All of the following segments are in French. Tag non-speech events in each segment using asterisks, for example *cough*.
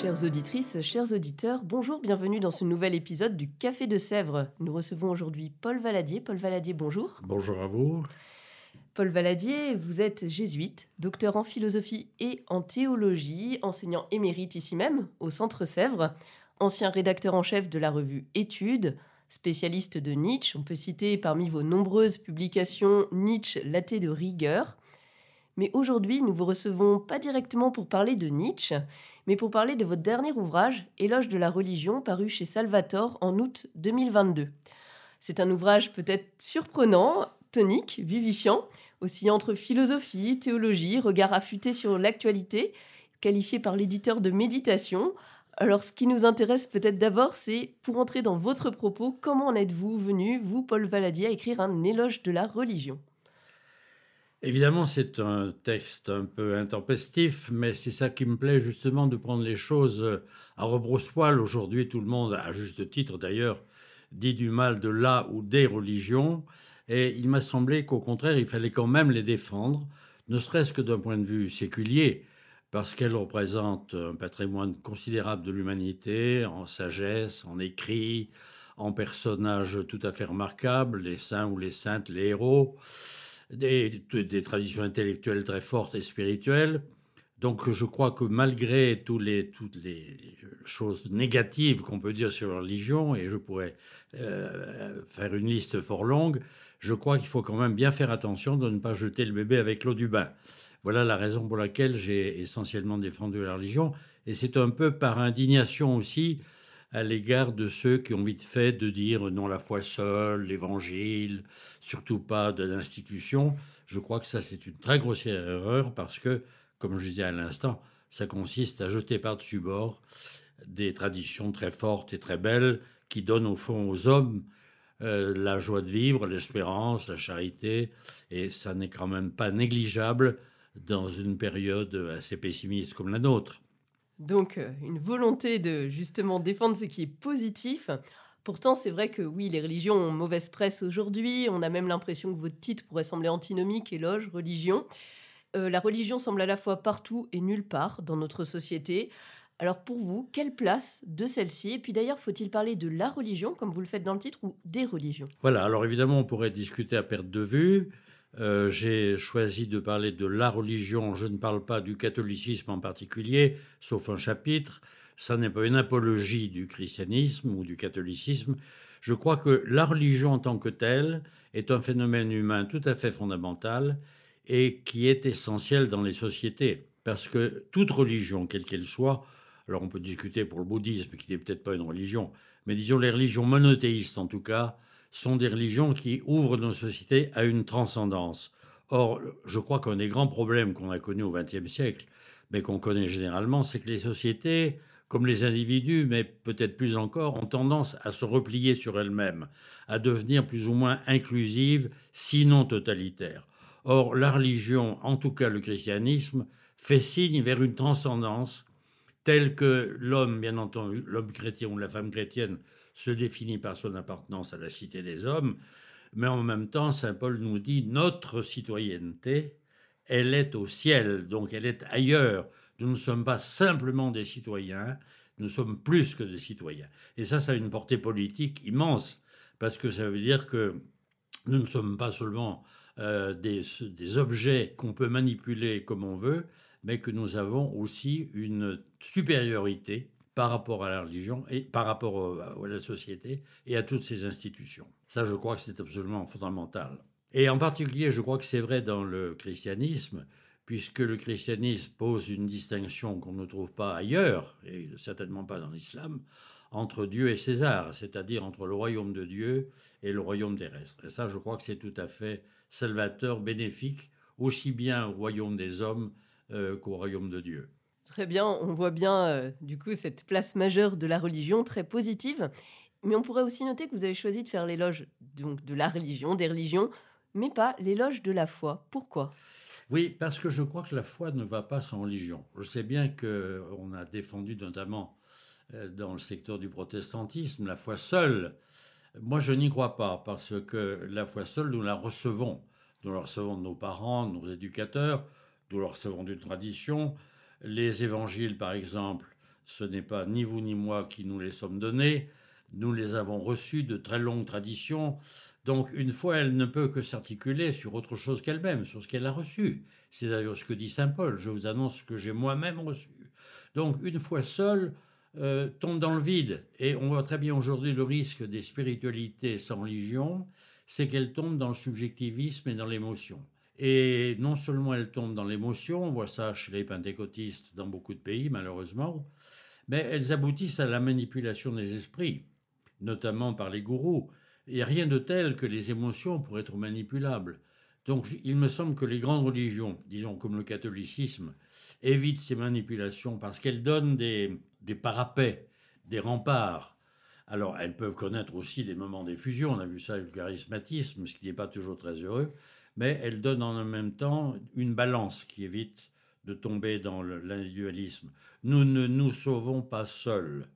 Chères auditrices, chers auditeurs, bonjour, bienvenue dans ce nouvel épisode du Café de Sèvres. Nous recevons aujourd'hui Paul Valadier. Paul Valadier, bonjour. Bonjour à vous. Paul Valadier, vous êtes jésuite, docteur en philosophie et en théologie, enseignant émérite ici même, au Centre Sèvres, ancien rédacteur en chef de la revue Études, spécialiste de Nietzsche. On peut citer parmi vos nombreuses publications Nietzsche, l'athée de rigueur. Mais aujourd'hui, nous vous recevons pas directement pour parler de Nietzsche, mais pour parler de votre dernier ouvrage, Éloge de la religion, paru chez Salvator en août 2022. C'est un ouvrage peut-être surprenant, tonique, vivifiant, aussi entre philosophie, théologie, regard affûté sur l'actualité, qualifié par l'éditeur de méditation. Alors ce qui nous intéresse peut-être d'abord, c'est pour entrer dans votre propos, comment en êtes-vous venu, vous, Paul Valadier, à écrire un éloge de la religion? Évidemment, c'est un texte un peu intempestif, mais c'est ça qui me plaît justement de prendre les choses à rebrousse-poil. Aujourd'hui, tout le monde, à juste titre d'ailleurs, dit du mal de la ou des religions. Et il m'a semblé qu'au contraire, il fallait quand même les défendre, ne serait-ce que d'un point de vue séculier, parce qu'elles représentent un patrimoine considérable de l'humanité, en sagesse, en écrit, en personnages tout à fait remarquables, les saints ou les saintes, les héros, des, des traditions intellectuelles très fortes et spirituelles. Donc je crois que malgré tous les, toutes les choses négatives qu'on peut dire sur la religion, et je pourrais euh, faire une liste fort longue, je crois qu'il faut quand même bien faire attention de ne pas jeter le bébé avec l'eau du bain. Voilà la raison pour laquelle j'ai essentiellement défendu la religion, et c'est un peu par indignation aussi à l'égard de ceux qui ont vite fait de dire non la foi seule, l'évangile, surtout pas de l'institution. Je crois que ça c'est une très grossière erreur parce que, comme je disais à l'instant, ça consiste à jeter par-dessus bord des traditions très fortes et très belles qui donnent au fond aux hommes euh, la joie de vivre, l'espérance, la charité, et ça n'est quand même pas négligeable dans une période assez pessimiste comme la nôtre. Donc euh, une volonté de justement défendre ce qui est positif. Pourtant, c'est vrai que oui, les religions ont mauvaise presse aujourd'hui. On a même l'impression que votre titre pourrait sembler antinomique, éloge, religion. Euh, la religion semble à la fois partout et nulle part dans notre société. Alors pour vous, quelle place de celle-ci? Et puis d'ailleurs, faut-il parler de la religion, comme vous le faites dans le titre, ou des religions? Voilà, alors évidemment, on pourrait discuter à perte de vue. Euh, j'ai choisi de parler de la religion. Je ne parle pas du catholicisme en particulier, sauf un chapitre. Ça n'est pas une apologie du christianisme ou du catholicisme. Je crois que la religion en tant que telle est un phénomène humain tout à fait fondamental et qui est essentiel dans les sociétés. Parce que toute religion, quelle qu'elle soit, alors on peut discuter pour le bouddhisme, qui n'est peut-être pas une religion, mais disons les religions monothéistes en tout cas, sont des religions qui ouvrent nos sociétés à une transcendance. Or, je crois qu'un des grands problèmes qu'on a connus au XXe siècle, mais qu'on connaît généralement, c'est que les sociétés, comme les individus, mais peut-être plus encore, ont tendance à se replier sur elles-mêmes, à devenir plus ou moins inclusives, sinon totalitaires. Or, la religion, en tout cas le christianisme, fait signe vers une transcendance tel que l'homme, bien entendu, l'homme chrétien ou la femme chrétienne se définit par son appartenance à la cité des hommes, mais en même temps, Saint Paul nous dit notre citoyenneté, elle est au ciel, donc elle est ailleurs. Nous ne sommes pas simplement des citoyens, nous sommes plus que des citoyens. Et ça, ça a une portée politique immense, parce que ça veut dire que nous ne sommes pas seulement euh, des, des objets qu'on peut manipuler comme on veut, mais que nous avons aussi une supériorité par rapport à la religion et par rapport à la société et à toutes ces institutions. Ça, je crois que c'est absolument fondamental. Et en particulier, je crois que c'est vrai dans le christianisme, puisque le christianisme pose une distinction qu'on ne trouve pas ailleurs, et certainement pas dans l'islam, entre Dieu et César, c'est-à-dire entre le royaume de Dieu et le royaume terrestre. Et ça, je crois que c'est tout à fait salvateur, bénéfique, aussi bien au royaume des hommes euh, qu'au royaume de Dieu. Très bien, on voit bien euh, du coup cette place majeure de la religion très positive. Mais on pourrait aussi noter que vous avez choisi de faire l'éloge donc de la religion, des religions, mais pas l'éloge de la foi. Pourquoi? Oui, parce que je crois que la foi ne va pas sans religion. Je sais bien qu'on a défendu notamment euh, dans le secteur du protestantisme la foi seule. Moi, je n'y crois pas, parce que la foi seule, nous la recevons. Nous la recevons de nos parents, de nos éducateurs, nous la recevons d'une tradition. Les évangiles, par exemple, ce n'est pas ni vous ni moi qui nous les sommes donnés. Nous les avons reçus de très longues traditions. Donc, une foi, elle ne peut que s'articuler sur autre chose qu'elle-même, sur ce qu'elle a reçu. C'est d'ailleurs ce que dit saint Paul. Je vous annonce ce que j'ai moi-même reçu. Donc, une foi seule euh, tombe dans le vide. Et on voit très bien aujourd'hui le risque des spiritualités sans religion, c'est qu'elles tombent dans le subjectivisme et dans l'émotion. Et non seulement elles tombent dans l'émotion, on voit ça chez les pentecôtistes dans beaucoup de pays, malheureusement, mais elles aboutissent à la manipulation des esprits notamment par les gourous. A rien de tel que les émotions pour être manipulables. Donc il me semble que les grandes religions, disons comme le catholicisme, évitent ces manipulations parce qu'elles donnent des, des parapets, des remparts. Alors elles peuvent connaître aussi des moments d'effusion, on a vu ça avec le charismatisme, ce qui n'est pas toujours très heureux, mais elles donnent en même temps une balance qui évite de tomber dans l'individualisme. Nous ne nous sauvons pas seuls.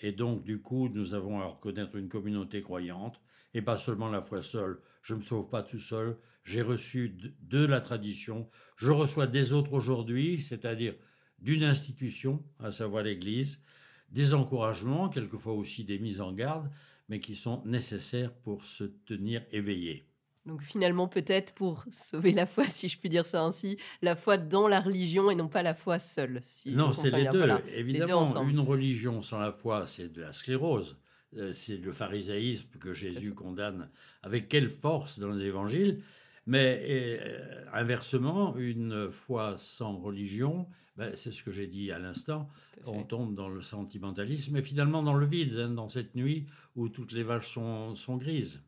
Et donc, du coup, nous avons à reconnaître une communauté croyante, et pas seulement la foi seule. Je ne me sauve pas tout seul, j'ai reçu de, la tradition, je reçois des autres aujourd'hui, c'est-à-dire d'une institution, à savoir l'Église, des encouragements, quelquefois aussi des mises en garde, mais qui sont nécessaires pour se tenir éveillé. Donc finalement, peut-être pour *laughs* sauver la foi, si je puis dire ça ainsi, la foi dans la religion et non pas la foi seule. non, c'est les deux. Évidemment, une religion sans la foi, c'est de la sclérose. Euh, c'est le pharisaïsme que Jésus condamne avec quelle force dans les évangiles. Mais euh, inversement, une foi sans religion, ben, c'est ce que j'ai dit à l'instant, on tombe dans le sentimentalisme et finalement dans le vide, hein, dans cette nuit où toutes les vaches sont grises.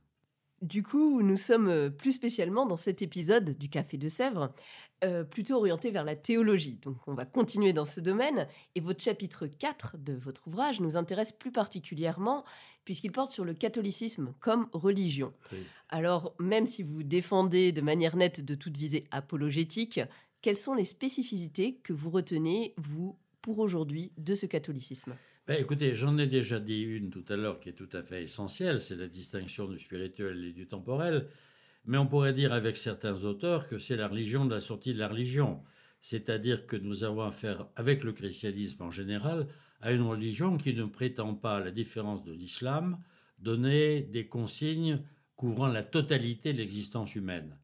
Du coup, nous sommes euh, plus spécialement dans cet épisode du Café de Sèvres, euh, plutôt orienté vers la théologie. Donc on va continuer dans ce domaine. Et votre chapitre 4 de votre ouvrage nous intéresse plus particulièrement puisqu'il porte sur le catholicisme comme religion. Alors même si vous défendez de manière nette de toute visée apologétique, quelles sont les spécificités que vous retenez, vous, pour aujourd'hui, de ce catholicisme? Ben, écoutez, j'en ai déjà dit une tout à l'heure qui est tout à fait essentielle, c'est la distinction du spirituel et du temporel. Mais on pourrait dire avec certains auteurs que c'est la religion de la sortie de la religion. C'est-à-dire que nous avons affaire, avec le christianisme en général, à une religion qui ne prétend pas, à la différence de l'islam, donner des consignes couvrant la totalité de l'existence humaine.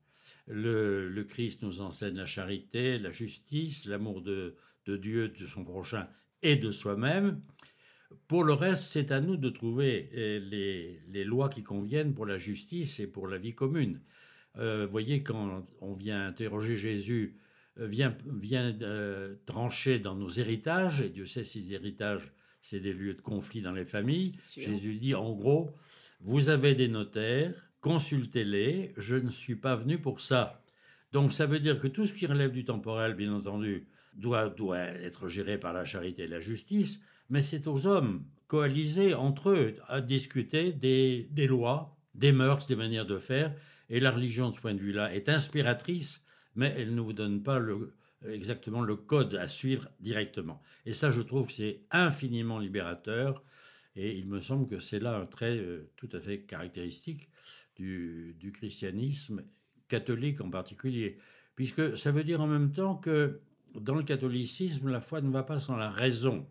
Le, Christ nous enseigne la charité, la justice, l'amour de Dieu, de son prochain et de soi-même. Pour le reste, c'est à nous de trouver euh, les, lois qui conviennent pour la justice et pour la vie commune. Euh, vous voyez, quand on vient interroger Jésus, euh, vient, vient trancher dans nos héritages, et Dieu sait si les héritages, c'est des lieux de conflit dans les familles. Jésus dit, en gros, vous avez des notaires, consultez-les, je ne suis pas venu pour ça. Donc ça veut dire que tout ce qui relève du temporel, bien entendu, doit, doit être géré par la charité et la justice, mais c'est aux hommes coalisés entre eux à discuter des, lois, des mœurs, des manières de faire. Et la religion, de ce point de vue-là, est inspiratrice, mais elle ne vous donne pas exactement le code à suivre directement. Et ça, je trouve que c'est infiniment libérateur. Et il me semble que c'est là un trait euh, tout à fait caractéristique du, du, christianisme catholique en particulier. Puisque ça veut dire en même temps que dans le catholicisme, la foi ne va pas sans la raison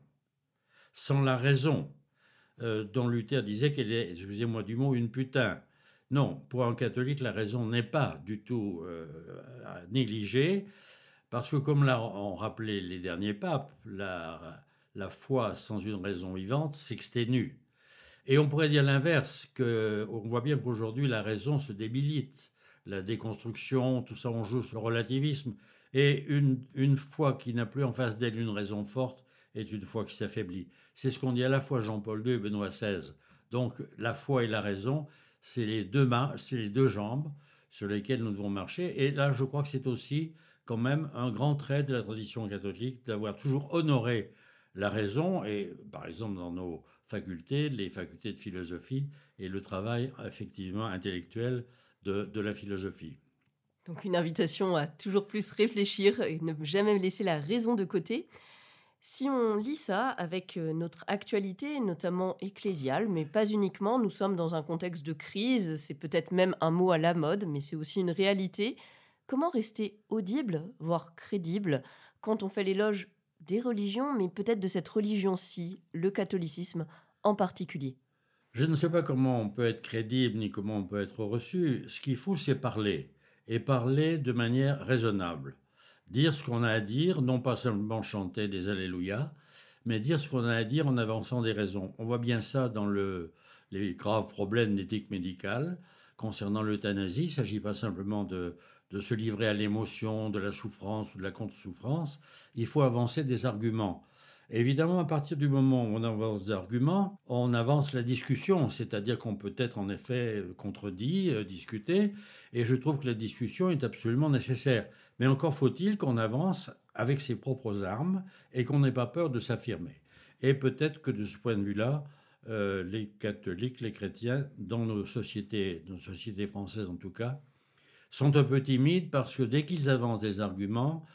sans la raison, euh, dont Luther disait qu'elle est, excusez-moi du mot, une putain. Non, pour un catholique, la raison n'est pas du tout euh, à négliger, parce que comme l'ont rappelé les derniers papes, la, foi sans une raison vivante s'exténue. Et on pourrait dire l'inverse, qu'on voit bien qu'aujourd'hui la raison se débilite, la déconstruction, tout ça, on joue sur le relativisme. Et une, une foi qui n'a plus en face d'elle une raison forte est une foi qui s'affaiblit. C'est ce qu'on dit à la fois Jean-Paul II et Benoît XVI. Donc la foi et la raison, c'est les deux mains, c'est les deux jambes sur lesquelles nous devons marcher. Et là, je crois que c'est aussi quand même un grand trait de la tradition catholique d'avoir toujours honoré la raison, et par exemple dans nos facultés, les facultés de philosophie et le travail effectivement intellectuel de, de la philosophie. Donc une invitation à toujours plus réfléchir et ne jamais laisser la raison de côté. Si on lit ça avec euh, notre actualité, notamment ecclésiale, mais pas uniquement, nous sommes dans un contexte de crise, c'est peut-être même un mot à la mode, mais c'est aussi une réalité. Comment rester audible, voire crédible, quand on fait l'éloge des religions, mais peut-être de cette religion-ci, le catholicisme en particulier? Je ne sais pas comment on peut être crédible ni comment on peut être reçu. Ce qu'il faut, c'est parler et parler de manière raisonnable. Dire ce qu'on a à dire, non pas seulement chanter des Alléluia, mais dire ce qu'on a à dire en avançant des raisons. On voit bien ça dans le, les graves problèmes d'éthique médicale. Concernant l'euthanasie, il ne s'agit pas simplement de, de se livrer à l'émotion, de la souffrance ou de la contre-souffrance. Il faut avancer des arguments. Évidemment, à partir du moment où on avance des arguments, on avance la discussion, c'est-à-dire qu'on peut être en effet contredit, euh, discuter, et je trouve que la discussion est absolument nécessaire. Mais encore faut-il qu'on avance avec ses propres armes et qu'on n'ait pas peur de s'affirmer. Et peut-être que de ce point de vue-là, euh, les catholiques, les chrétiens, dans nos sociétés, nos sociétés françaises en tout cas, sont un peu timides parce que dès qu'ils avancent des arguments,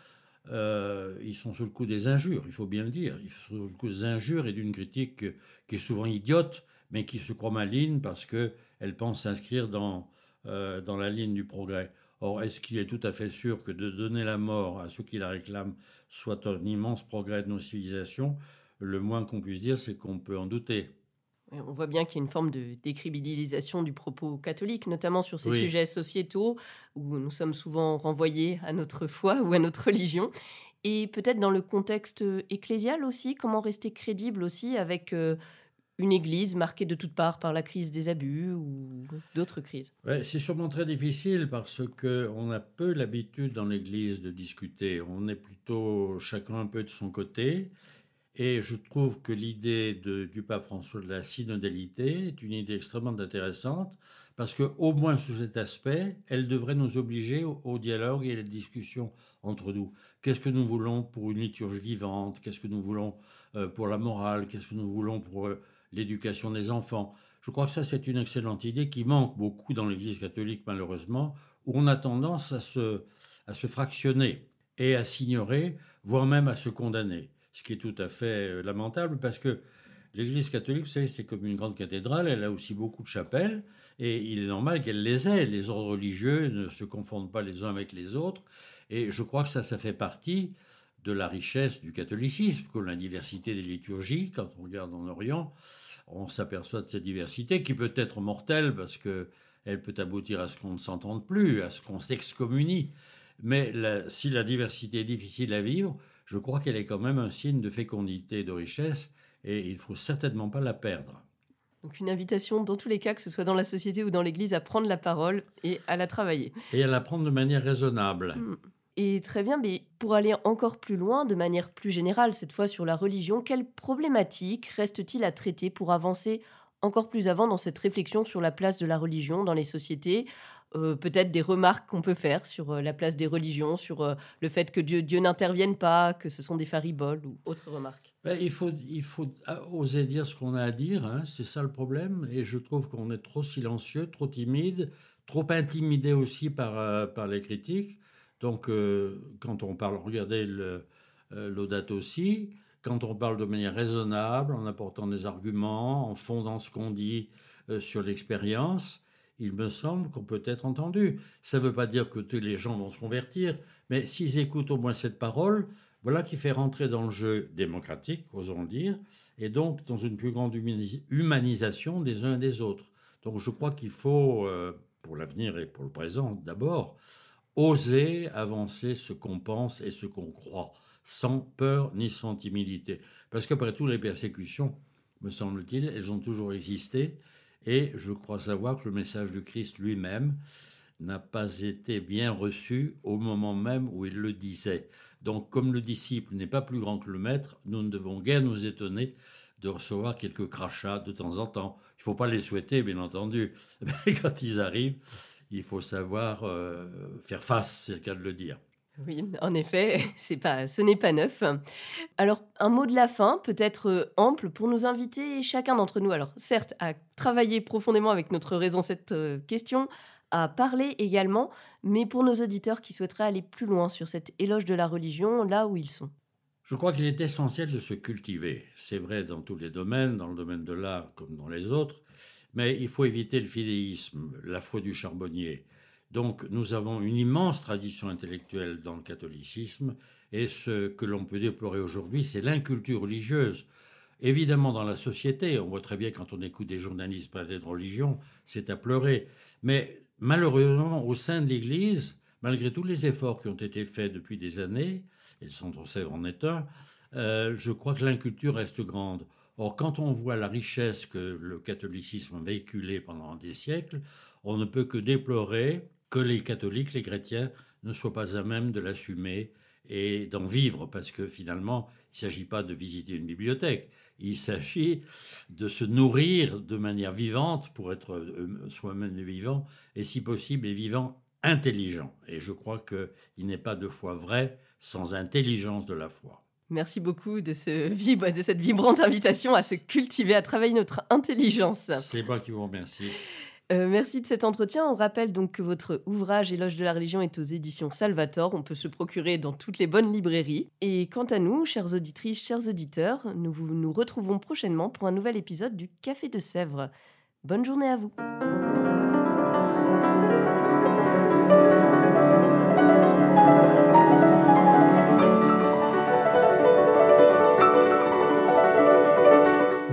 euh, ils sont sous le coup des injures, il faut bien le dire. Ils sont sous le coup des injures et d'une critique qui est souvent idiote, mais qui se croit maligne parce qu'elle pense s'inscrire dans, euh, dans la ligne du progrès. Or, est-ce qu'il est tout à fait sûr que de donner la mort à ceux qui la réclament soit un immense progrès de nos civilisations Le moins qu'on puisse dire, c'est qu'on peut en douter. On voit bien qu'il y a une forme de décribilisation du propos catholique, notamment sur ces sujets sociétaux, où nous sommes souvent renvoyés à notre foi ou à notre religion. Et peut-être dans le contexte ecclésial aussi, comment rester crédible aussi avec euh, une église marquée de toutes parts par la crise des abus ou d'autres crises C'est sûrement très difficile parce qu'on a peu l'habitude dans l'église de discuter. On est plutôt chacun un peu de son côté. Et je trouve que l'idée du pape François de la synodalité est une idée extrêmement intéressante parce que, au moins sous cet aspect, elle devrait nous obliger au, dialogue et à la discussion entre nous. Qu'est-ce que nous voulons pour une liturgie vivante? Qu'est-ce que nous voulons euh, pour la morale? Qu'est-ce que nous voulons pour euh, l'éducation des enfants. Je crois que ça, c'est une excellente idée qui manque beaucoup dans l'Église catholique, malheureusement, où on a tendance à se, à se fractionner et à s'ignorer, voire même à se condamner. Ce qui est tout à fait euh, lamentable parce que l'Église catholique, vous savez, c'est comme une grande cathédrale, elle a aussi beaucoup de chapelles, et il est normal qu'elle les ait. Les ordres religieux ne se confondent pas les uns avec les autres, et je crois que ça, ça fait partie de la richesse du catholicisme, comme la diversité des liturgies, quand on regarde en Orient, on s'aperçoit de cette diversité qui peut être mortelle parce que elle peut aboutir à ce qu'on ne s'entende plus, à ce qu'on s'excommunie. Mais si la diversité est difficile à vivre, je crois qu'elle est quand même un signe de fécondité et de richesse, et il ne faut certainement pas la perdre. Donc une invitation, dans tous les cas, que ce soit dans la société ou dans l'Église, à prendre la parole et à la travailler. Et à la prendre de manière raisonnable. Hmm. Et très bien, mais pour aller encore plus loin, de manière plus générale, cette fois sur la religion, quelles problématiques reste-t-il à traiter pour avancer encore plus avant dans cette réflexion sur la place de la religion dans les sociétés euh, Peut-être des remarques qu'on peut faire sur euh, la place des religions, sur euh, le fait que Dieu, n'intervienne pas, que ce sont des fariboles ou autres remarques? Ben, il, faut, faut oser dire ce qu'on a à dire, hein, c'est ça le problème. Et je trouve qu'on est trop silencieux, trop timide, trop intimidé aussi par les critiques. Donc, euh, quand on parle, regardez euh, l'audate aussi, quand on parle de manière raisonnable, en apportant des arguments, en fondant ce qu'on dit euh, sur l'expérience, il me semble qu'on peut être entendu. Ça ne veut pas dire que tous les gens vont se convertir, mais s'ils écoutent au moins cette parole, voilà qui fait rentrer dans le jeu démocratique, osons le dire, et donc dans une plus grande humanisation des uns et des autres. Donc je crois qu'il faut, pour l'avenir et pour le présent d'abord, oser avancer ce qu'on pense et ce qu'on croit, sans peur ni sans timidité. Parce qu'après tout, les persécutions, me semble-t-il, elles ont toujours existé, et je crois savoir que le message du Christ lui-même n'a pas été bien reçu au moment même où il le disait. Donc, comme le disciple n'est pas plus grand que le maître, nous ne devons guère nous étonner de recevoir quelques crachats de temps en temps. Il ne faut pas les souhaiter, bien entendu, *laughs* mais quand ils arrivent, il faut savoir euh, faire face, c'est le cas de le dire. Oui, en effet, *laughs* c'est pas, ce n'est pas neuf. Alors, un mot de la fin, peut-être euh, ample, pour nous inviter chacun d'entre nous, alors certes, à travailler profondément avec notre raison cette euh, question, à parler également, mais pour nos auditeurs qui souhaiteraient aller plus loin sur cette éloge de la religion, là où ils sont. Je crois qu'il est essentiel de se cultiver. C'est vrai dans tous les domaines, dans le domaine de l'art comme dans les autres, mais il faut éviter le fidéisme, la foi du charbonnier. Donc nous avons une immense tradition intellectuelle dans le catholicisme, et ce que l'on peut déplorer aujourd'hui, c'est l'inculture religieuse. Évidemment, dans la société, on voit très bien quand on écoute des journalistes parler de religion, c'est à pleurer. Mais malheureusement, au sein de l'Église, malgré tous les efforts qui ont été faits depuis des années, et le Centre Sèvres en est un, euh, je crois que l'inculture reste grande. Or, quand on voit la richesse que le catholicisme a véhiculée pendant des siècles, on ne peut que déplorer que les catholiques, les chrétiens, ne soient pas à même de l'assumer et d'en vivre, parce que finalement, il ne s'agit pas de visiter une bibliothèque, il s'agit de se nourrir de manière vivante pour être euh, soi-même vivant, et si possible, et vivant intelligent. Et je crois qu'il n'est pas de foi vraie sans intelligence de la foi. Merci beaucoup de, ce de cette vibrante invitation à se cultiver, à travailler notre intelligence. C'est moi qui vous remercie. Euh, merci de cet entretien. On rappelle donc que votre ouvrage Éloge de la religion est aux éditions Salvator. On peut se procurer dans toutes les bonnes librairies. Et quant à nous, chères auditrices, chers auditeurs, nous nous retrouvons prochainement pour un nouvel épisode du Café de Sèvres. Bonne journée à vous.